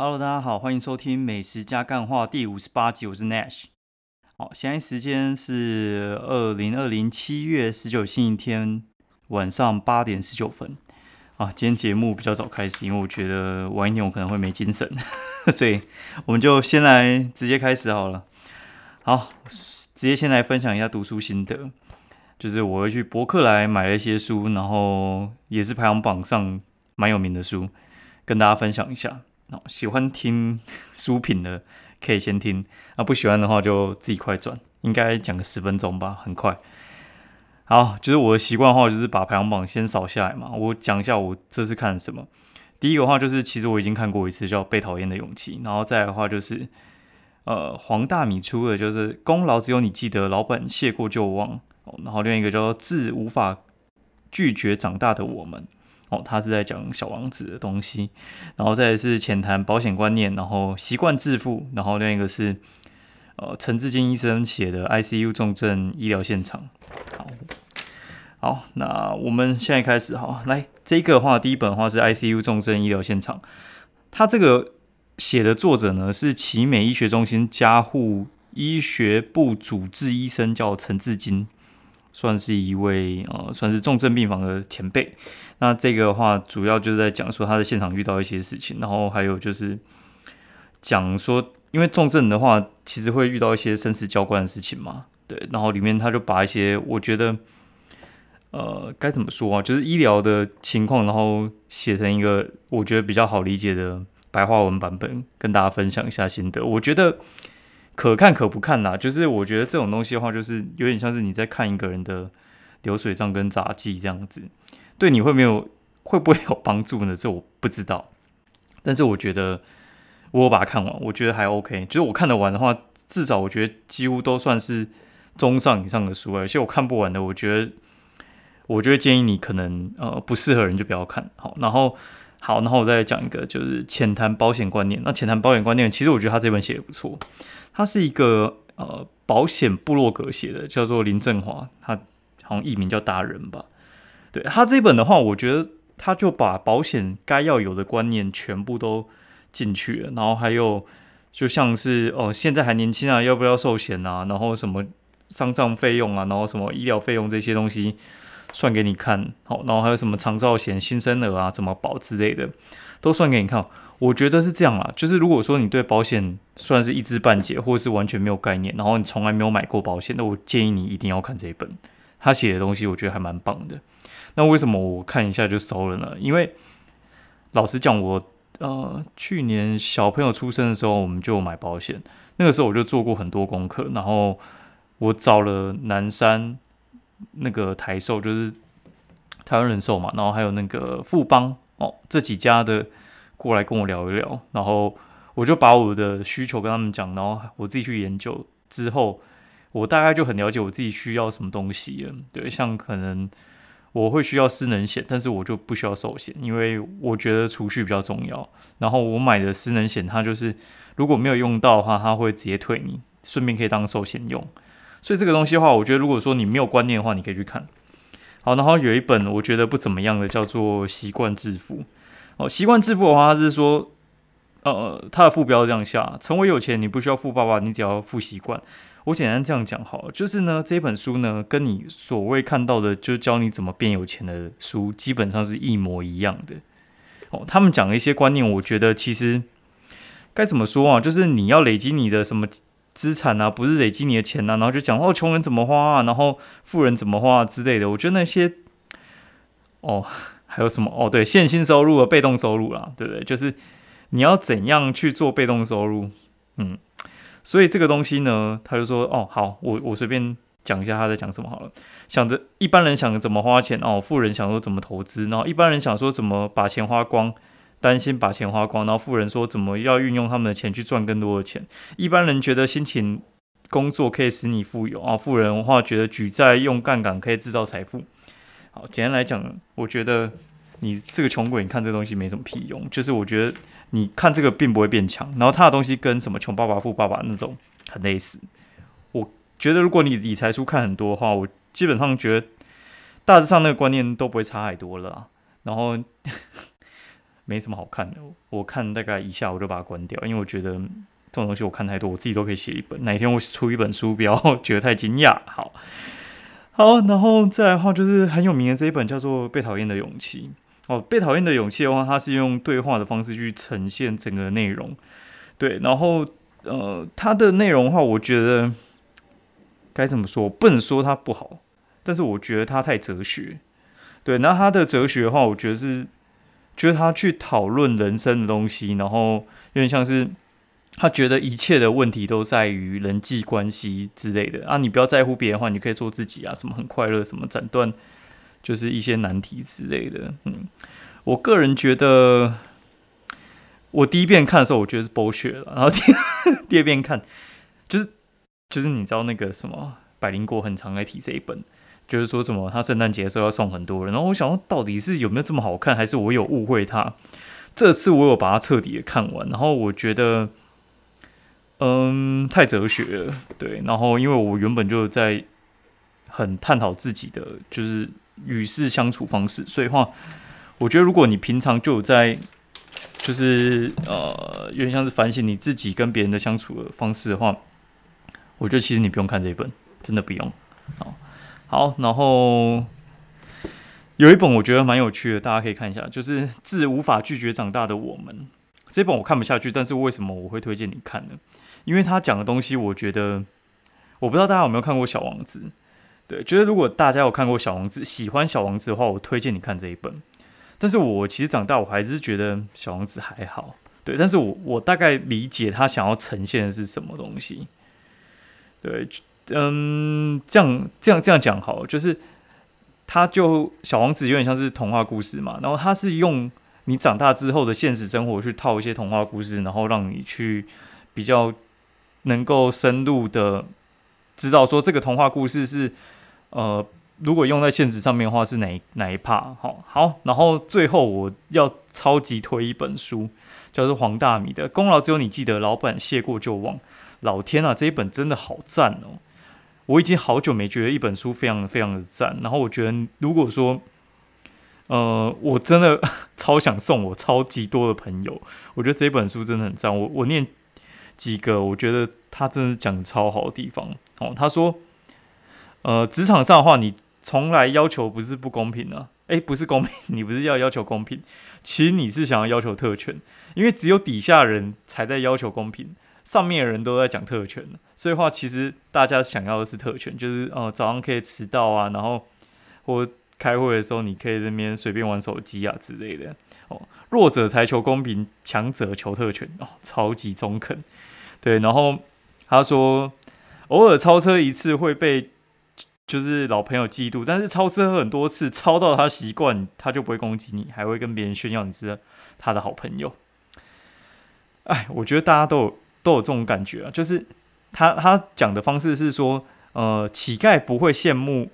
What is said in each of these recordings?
Hello，大家好，欢迎收听《美食加干话》第五十八集，我是 Nash。好，现在时间是二零二零七月十九星期天晚上八点十九分。啊，今天节目比较早开始，因为我觉得晚一点我可能会没精神，所以我们就先来直接开始好了。好，直接先来分享一下读书心得，就是我会去博客来买了一些书，然后也是排行榜上蛮有名的书，跟大家分享一下。好，喜欢听 书评的可以先听，那不喜欢的话就自己快转，应该讲个十分钟吧，很快。好，就是我的习惯的话，就是把排行榜先扫下来嘛。我讲一下我这次看什么。第一个话就是，其实我已经看过一次，叫《被讨厌的勇气》。然后再的话就是，呃，黄大米出的，就是“功劳只有你记得，老板谢过就忘”。然后另一个叫“自无法拒绝长大的我们”。哦，他是在讲小王子的东西。然后再是浅谈保险观念，然后习惯致富。然后另一个是，呃，陈志金医生写的《ICU 重症医疗现场》。好。好，那我们现在开始哈。来，这个话第一本的话是 ICU 重症医疗现场，他这个写的作者呢是奇美医学中心加护医学部主治医生，叫陈志金，算是一位呃，算是重症病房的前辈。那这个的话主要就是在讲说他在现场遇到一些事情，然后还有就是讲说，因为重症的话其实会遇到一些生死交关的事情嘛，对。然后里面他就把一些我觉得。呃，该怎么说啊？就是医疗的情况，然后写成一个我觉得比较好理解的白话文版本，跟大家分享一下心得。我觉得可看可不看啦。就是我觉得这种东西的话，就是有点像是你在看一个人的流水账跟杂记这样子，对你会没有会不会有帮助呢？这我不知道。但是我觉得我把它看完，我觉得还 OK。就是我看得完的话，至少我觉得几乎都算是中上以上的书，而且我看不完的，我觉得。我就会建议你可能呃不适合人就不要看好，然后好，然后我再讲一个就是浅谈保险观念。那浅谈保险观念，其实我觉得他这本写的不错，他是一个呃保险部落格写的，叫做林振华，他好像艺名叫达人吧。对他这本的话，我觉得他就把保险该要有的观念全部都进去了，然后还有就像是哦现在还年轻啊，要不要寿险啊，然后什么丧葬费用啊，然后什么医疗费用这些东西。算给你看，好，然后还有什么长照险、新生儿啊，怎么保之类的，都算给你看。我觉得是这样啦，就是如果说你对保险算是一知半解，或者是完全没有概念，然后你从来没有买过保险，那我建议你一定要看这一本。他写的东西我觉得还蛮棒的。那为什么我看一下就收了呢？因为老实讲，我呃去年小朋友出生的时候，我们就买保险，那个时候我就做过很多功课，然后我找了南山。那个台寿就是台湾人寿嘛，然后还有那个富邦哦，这几家的过来跟我聊一聊，然后我就把我的需求跟他们讲，然后我自己去研究之后，我大概就很了解我自己需要什么东西了。对，像可能我会需要失能险，但是我就不需要寿险，因为我觉得储蓄比较重要。然后我买的失能险，它就是如果没有用到的话，它会直接退你，顺便可以当寿险用。所以这个东西的话，我觉得如果说你没有观念的话，你可以去看。好，然后有一本我觉得不怎么样的，叫做《习惯致富》。哦，《习惯致富》的话，他是说，呃，他的副标这样下：成为有钱，你不需要富爸爸，你只要富习惯。我简单这样讲好了，就是呢，这本书呢，跟你所谓看到的，就教你怎么变有钱的书，基本上是一模一样的。哦，他们讲的一些观念，我觉得其实该怎么说啊？就是你要累积你的什么？资产啊，不是累积你的钱呐，然后就讲哦，穷人怎么花啊，然后富人怎么花之类的。我觉得那些哦，还有什么哦，对，现金收入和被动收入啦，对不对？就是你要怎样去做被动收入，嗯，所以这个东西呢，他就说哦，好，我我随便讲一下他在讲什么好了。想着一般人想怎么花钱哦，富人想说怎么投资，然后一般人想说怎么把钱花光。担心把钱花光，然后富人说怎么要运用他们的钱去赚更多的钱。一般人觉得辛勤工作可以使你富有啊，富人的话觉得举债用杠杆可以制造财富。好，简单来讲，我觉得你这个穷鬼，你看这东西没什么屁用。就是我觉得你看这个并不会变强，然后他的东西跟什么穷爸爸富爸爸那种很类似。我觉得如果你理财书看很多的话，我基本上觉得大致上那个观念都不会差太多了。然后。没什么好看的。我看大概一下我就把它关掉，因为我觉得这种东西我看太多，我自己都可以写一本。哪天我出一本书，不要 觉得太惊讶。好，好，然后再来的话就是很有名的这一本叫做《被讨厌的勇气》。哦，《被讨厌的勇气》的话，它是用对话的方式去呈现整个内容。对，然后呃，它的内容的话，我觉得该怎么说？不能说它不好，但是我觉得它太哲学。对，那他的哲学的话，我觉得是，就是他去讨论人生的东西，然后有点像是他觉得一切的问题都在于人际关系之类的啊。你不要在乎别人的话，你可以做自己啊，什么很快乐，什么斩断就是一些难题之类的。嗯，我个人觉得，我第一遍看的时候，我觉得是剥削了，然后第 第二遍看，就是就是你知道那个什么百灵果很常来提这一本。就是说什么他圣诞节的时候要送很多人，然后我想到底是有没有这么好看，还是我有误会他？这次我有把它彻底的看完，然后我觉得，嗯，太哲学了，对。然后因为我原本就在很探讨自己的就是与世相处方式，所以话，我觉得如果你平常就有在就是呃有点像是反省你自己跟别人的相处的方式的话，我觉得其实你不用看这一本，真的不用，好。好，然后有一本我觉得蛮有趣的，大家可以看一下，就是《自无法拒绝长大的我们》这本我看不下去，但是为什么我会推荐你看呢？因为他讲的东西，我觉得我不知道大家有没有看过《小王子》，对，觉得如果大家有看过《小王子》，喜欢《小王子》的话，我推荐你看这一本。但是我其实长大，我还是觉得《小王子》还好，对，但是我我大概理解他想要呈现的是什么东西，对。嗯，这样这样这样讲好，就是他就小王子有点像是童话故事嘛，然后他是用你长大之后的现实生活去套一些童话故事，然后让你去比较能够深入的知道说这个童话故事是呃，如果用在现实上面的话是哪哪一 part 好，好，然后最后我要超级推一本书，叫做黄大米的《功劳只有你记得，老板谢过就忘》，老天啊，这一本真的好赞哦！我已经好久没觉得一本书非常非常的赞，然后我觉得如果说，呃，我真的 超想送我超级多的朋友，我觉得这本书真的很赞。我我念几个，我觉得他真的讲超好的地方哦。他说，呃，职场上的话，你从来要求不是不公平呢，诶，不是公平，你不是要要求公平，其实你是想要要求特权，因为只有底下人才在要求公平。上面的人都在讲特权，所以话其实大家想要的是特权，就是呃早上可以迟到啊，然后或开会的时候你可以在那边随便玩手机啊之类的哦。弱者才求公平，强者求特权哦，超级中肯。对，然后他说偶尔超车一次会被就是老朋友嫉妒，但是超车很多次，超到他习惯，他就不会攻击你，还会跟别人炫耀你是他的好朋友。哎，我觉得大家都有。都有这种感觉啊，就是他他讲的方式是说，呃，乞丐不会羡慕，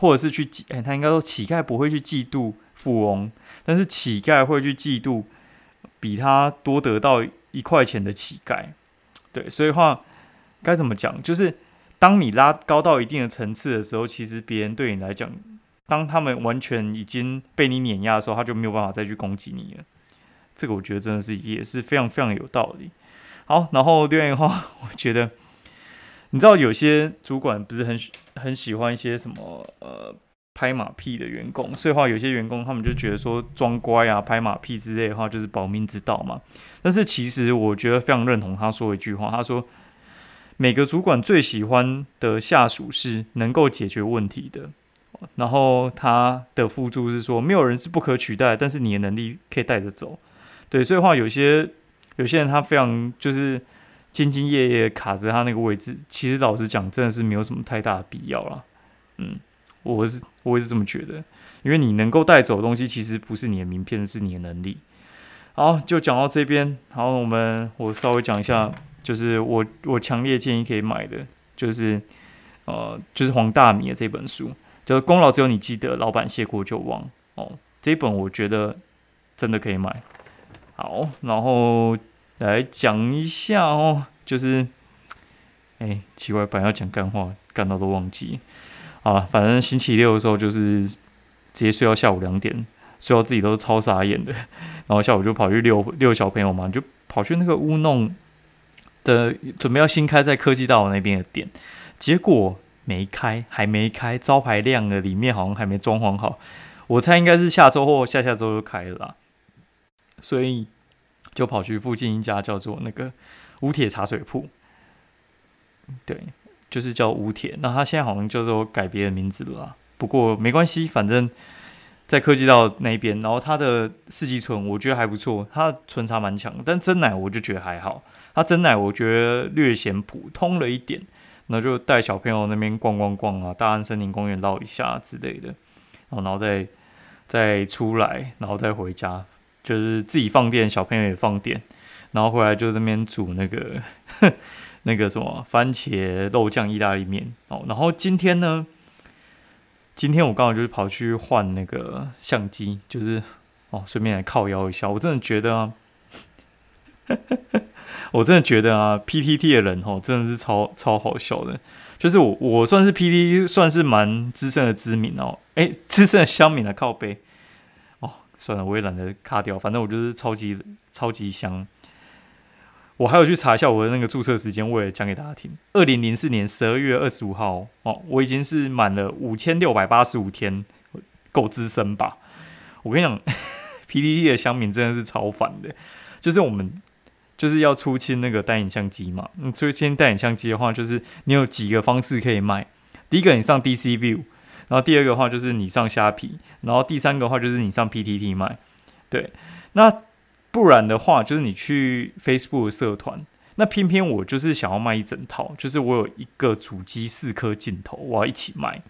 或者是去嫉，他应该说乞丐不会去嫉妒富翁，但是乞丐会去嫉妒比他多得到一块钱的乞丐。对，所以话该怎么讲？就是当你拉高到一定的层次的时候，其实别人对你来讲，当他们完全已经被你碾压的时候，他就没有办法再去攻击你了。这个我觉得真的是也是非常非常有道理。好，然后另外的话，我觉得，你知道有些主管不是很很喜欢一些什么呃拍马屁的员工，所以话有些员工他们就觉得说装乖啊、拍马屁之类的话就是保命之道嘛。但是其实我觉得非常认同他说一句话，他说每个主管最喜欢的下属是能够解决问题的。然后他的付出是说没有人是不可取代，但是你的能力可以带着走。对，所以话有些。有些人他非常就是兢兢业业卡着他那个位置，其实老实讲，真的是没有什么太大的必要了。嗯，我是我也是这么觉得，因为你能够带走的东西，其实不是你的名片，是你的能力。好，就讲到这边。好，我们我稍微讲一下，就是我我强烈建议可以买的，就是呃，就是黄大米的这本书，就是功劳只有你记得，老板谢过就忘。哦，这本我觉得真的可以买。好，然后。来讲一下哦，就是，哎，奇怪，本来要讲干话，干到都忘记。好了，反正星期六的时候就是直接睡到下午两点，睡到自己都是超傻眼的。然后下午就跑去遛遛小朋友嘛，就跑去那个乌弄的准备要新开在科技大楼那边的店，结果没开，还没开，招牌亮了，里面好像还没装潢好。我猜应该是下周或下下周就开了，所以就跑去附近一家叫做那个乌铁茶水铺，对，就是叫乌铁。那他现在好像叫做改别的名字了，不过没关系，反正在科技道那边。然后他的四季醇我觉得还不错，他醇茶蛮强，但真奶我就觉得还好。他真奶我觉得略显普通了一点，那就带小朋友那边逛逛逛啊，大安森林公园绕一下之类的，然后然后再。再出来，然后再回家，就是自己放电，小朋友也放电，然后回来就这边煮那个 那个什么番茄肉酱意大利面哦。然后今天呢，今天我刚好就是跑去换那个相机，就是哦，顺便来靠腰一下。我真的觉得啊，我真的觉得啊，PTT 的人哦，真的是超超好笑的。就是我，我算是 PTT 算是蛮资深的知名哦，哎，资深的乡民的靠背，算了，我也懒得卡掉，反正我就是超级超级香。我还有去查一下我的那个注册时间，我也讲给大家听。二零零四年十二月二十五号哦，我已经是满了五千六百八十五天，够资深吧？我跟你讲，PDD 的香民真的是超烦的，就是我们。就是要出清那个单眼相机嘛。你出清单眼相机的话，就是你有几个方式可以卖。第一个你上 DC View，然后第二个话就是你上虾皮，然后第三个话就是你上 PTT 卖。对，那不然的话就是你去 Facebook 社团。那偏偏我就是想要卖一整套，就是我有一个主机四颗镜头，我要一起卖。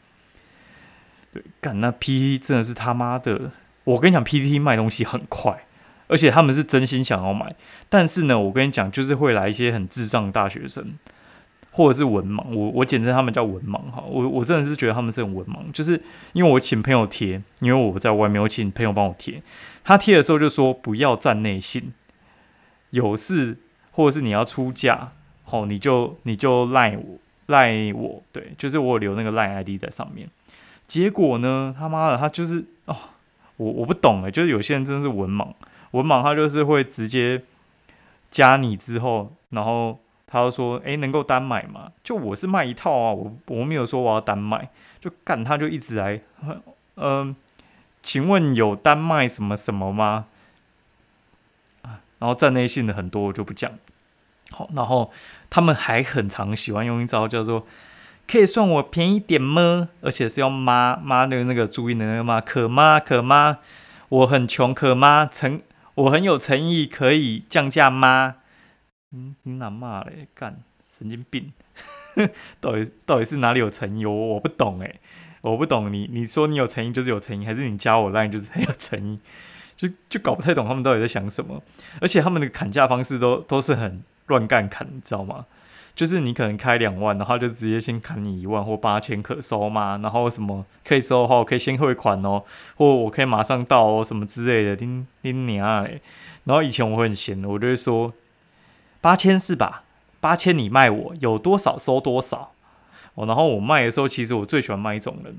对，干那 PTT 真的是他妈的，我跟你讲，PTT 卖东西很快。而且他们是真心想要买，但是呢，我跟你讲，就是会来一些很智障的大学生，或者是文盲，我我简称他们叫文盲哈。我我真的是觉得他们是很文盲，就是因为我请朋友贴，因为我在外面，我请朋友帮我贴，他贴的时候就说不要站内信，有事或者是你要出价，好，你就你就赖我赖我，对，就是我留那个赖 ID 在上面。结果呢，他妈的，他就是哦，我我不懂哎，就是有些人真的是文盲。文盲他就是会直接加你之后，然后他就说：“哎，能够单买吗？”就我是卖一套啊，我我没有说我要单卖，就干他就一直来，嗯，请问有单卖什么什么吗？啊，然后站内信的很多我就不讲。好，然后他们还很常喜欢用一招叫做“可以算我便宜点吗？”而且是要妈妈的那个注意的那个妈，可吗？可吗？我很穷，可吗？诚。我很有诚意，可以降价吗？嗯，你哪骂嘞？干，神经病！到底到底是哪里有诚意？我我不懂哎，我不懂你。你说你有诚意就是有诚意，还是你加我那就是很有诚意？就就搞不太懂他们到底在想什么。而且他们的砍价方式都都是很乱干砍，你知道吗？就是你可能开两万，然后就直接先砍你一万或八千可收嘛？然后什么可以收的话，我可以先汇款哦，或我可以马上到哦，什么之类的，叮叮你啊！然后以前我会很闲的，我就会说八千是吧？八千你卖我有多少收多少哦。然后我卖的时候，其实我最喜欢卖一种人，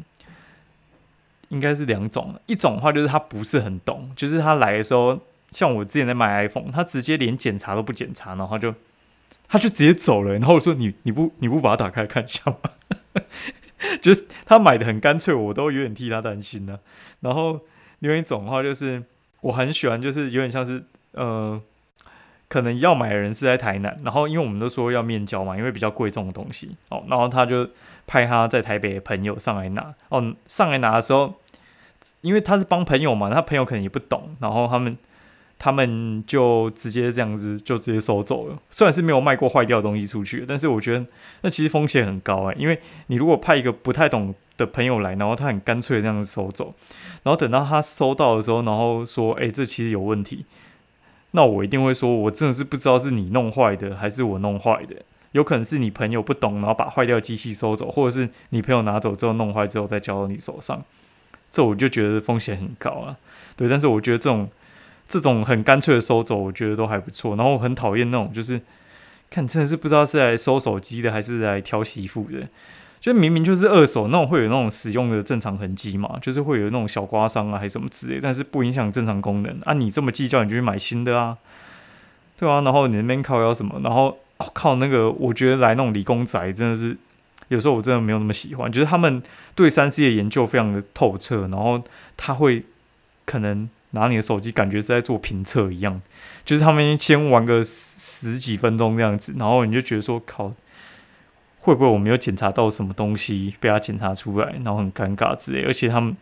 应该是两种，一种的话就是他不是很懂，就是他来的时候，像我之前在卖 iPhone，他直接连检查都不检查，然后就。他就直接走了，然后我说：“你你不你不把它打开看一下吗？” 就是他买的很干脆，我都有点替他担心呢。然后另外一种的话，就是我很喜欢，就是有点像是呃，可能要买的人是在台南，然后因为我们都说要面交嘛，因为比较贵重的东西哦，然后他就派他在台北的朋友上来拿哦，上来拿的时候，因为他是帮朋友嘛，他朋友可能也不懂，然后他们。他们就直接这样子就直接收走了，虽然是没有卖过坏掉的东西出去，但是我觉得那其实风险很高哎，因为你如果派一个不太懂的朋友来，然后他很干脆这样子收走，然后等到他收到的时候，然后说，哎，这其实有问题，那我一定会说，我真的是不知道是你弄坏的还是我弄坏的，有可能是你朋友不懂，然后把坏掉的机器收走，或者是你朋友拿走之后弄坏之后再交到你手上，这我就觉得风险很高啊，对，但是我觉得这种。这种很干脆的收走，我觉得都还不错。然后我很讨厌那种，就是看真的是不知道是来收手机的，还是来挑媳妇的。就明明就是二手那种会有那种使用的正常痕迹嘛，就是会有那种小刮伤啊，还是什么之类，但是不影响正常功能啊。你这么计较，你就去买新的啊，对啊。然后你那边靠要什么？然后靠那个，我觉得来那种理工宅真的是有时候我真的没有那么喜欢，就是他们对三 C 的研究非常的透彻，然后他会可能拿你的手机，感觉是在做评测一样，就是他们先玩个十几分钟这样子，然后你就觉得说靠。会不会我没有检查到什么东西被他检查出来，然后很尴尬之类？而且他们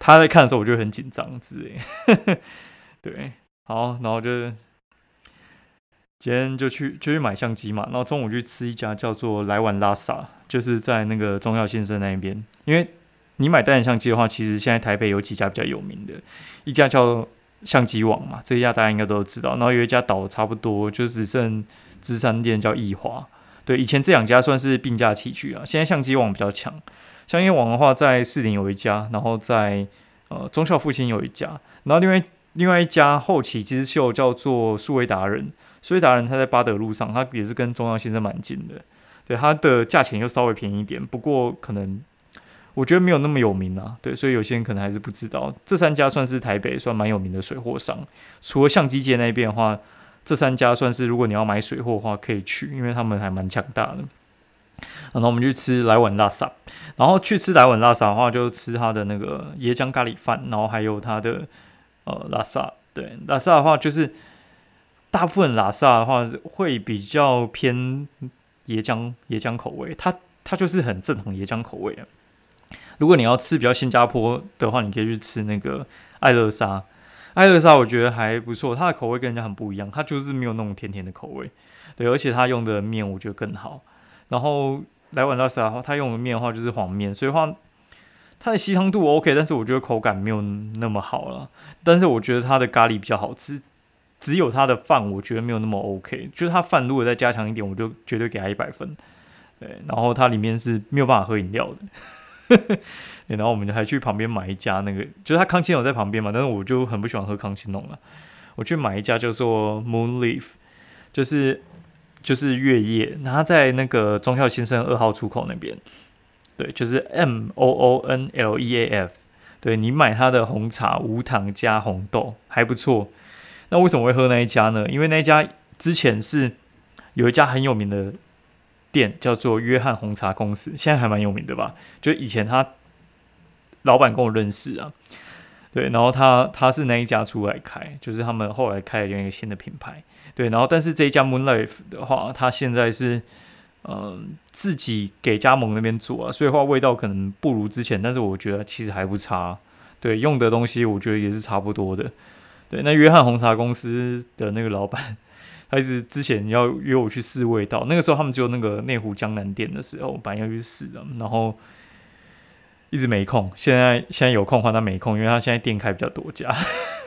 他在看的时候，我就很紧张之类。对，好，然后就今天就去就去买相机嘛，然后中午去吃一家叫做来碗拉萨，就是在那个中药先生那一边。因为你买单眼相机的话，其实现在台北有几家比较有名的，一家叫相机网嘛，这一家大家应该都知道。然后有一家倒差不多，就只剩芝山店叫易华。对，以前这两家算是并驾齐驱啊。现在相机网比较强，相机网的话在四零有一家，然后在呃中校复兴有一家，然后另外另外一家后起其实秀叫做数位达人，数位达人他在巴德路上，他也是跟中央先生蛮近的。对，它的价钱又稍微便宜一点，不过可能我觉得没有那么有名啊。对，所以有些人可能还是不知道，这三家算是台北算蛮有名的水货商。除了相机界那边的话。这三家算是，如果你要买水货的话，可以去，因为他们还蛮强大的。然后我们去吃来碗拉萨，然后去吃来碗拉萨的话，就吃他的那个椰浆咖喱饭，然后还有他的呃拉萨。对，拉萨的话就是大部分拉萨的话会比较偏椰浆椰浆口味，它它就是很正统椰浆口味。如果你要吃比较新加坡的话，你可以去吃那个爱乐沙。艾乐莎我觉得还不错，它的口味跟人家很不一样，它就是没有那种甜甜的口味，对，而且它用的面我觉得更好。然后来碗拉萨，它用的面的话就是黄面，所以话它的吸汤度 OK，但是我觉得口感没有那么好了。但是我觉得它的咖喱比较好吃，只有它的饭我觉得没有那么 OK，就是它饭如果再加强一点，我就绝对给它一百分。对，然后它里面是没有办法喝饮料的。然后我们还去旁边买一家那个，就是他康青龙在旁边嘛，但是我就很不喜欢喝康青龙了。我去买一家叫做 Moon Leaf，就是就是月夜，然后在那个中校新生二号出口那边，对，就是 M O O N L E A F，对你买他的红茶无糖加红豆还不错。那为什么会喝那一家呢？因为那一家之前是有一家很有名的。店叫做约翰红茶公司，现在还蛮有名的吧？就以前他老板跟我认识啊，对，然后他他是那一家出来开，就是他们后来开了另一个新的品牌，对，然后但是这一家 Moonlife 的话，他现在是嗯自己给加盟那边做啊，所以话味道可能不如之前，但是我觉得其实还不差，对，用的东西我觉得也是差不多的，对，那约翰红茶公司的那个老板。他一直之前要约我去试味道，那个时候他们只有那个内湖江南店的时候，本来要去试的，然后一直没空。现在现在有空的话，他没空，因为他现在店开比较多家，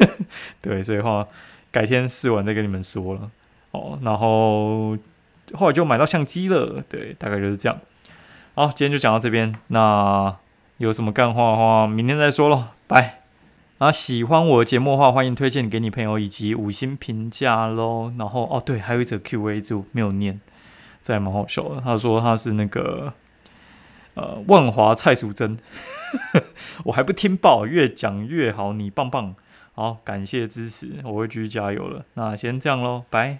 对，所以话改天试完再跟你们说了哦。然后后来就买到相机了，对，大概就是这样。好，今天就讲到这边，那有什么干话的话，明天再说咯，拜。啊，喜欢我的节目的话，欢迎推荐给你朋友以及五星评价喽。然后哦，对，还有一则 Q&A 就没有念，这还蛮好笑的。他说他是那个呃万华蔡淑珍，我还不听报，越讲越好，你棒棒。好，感谢支持，我会继续加油了。那先这样喽，拜。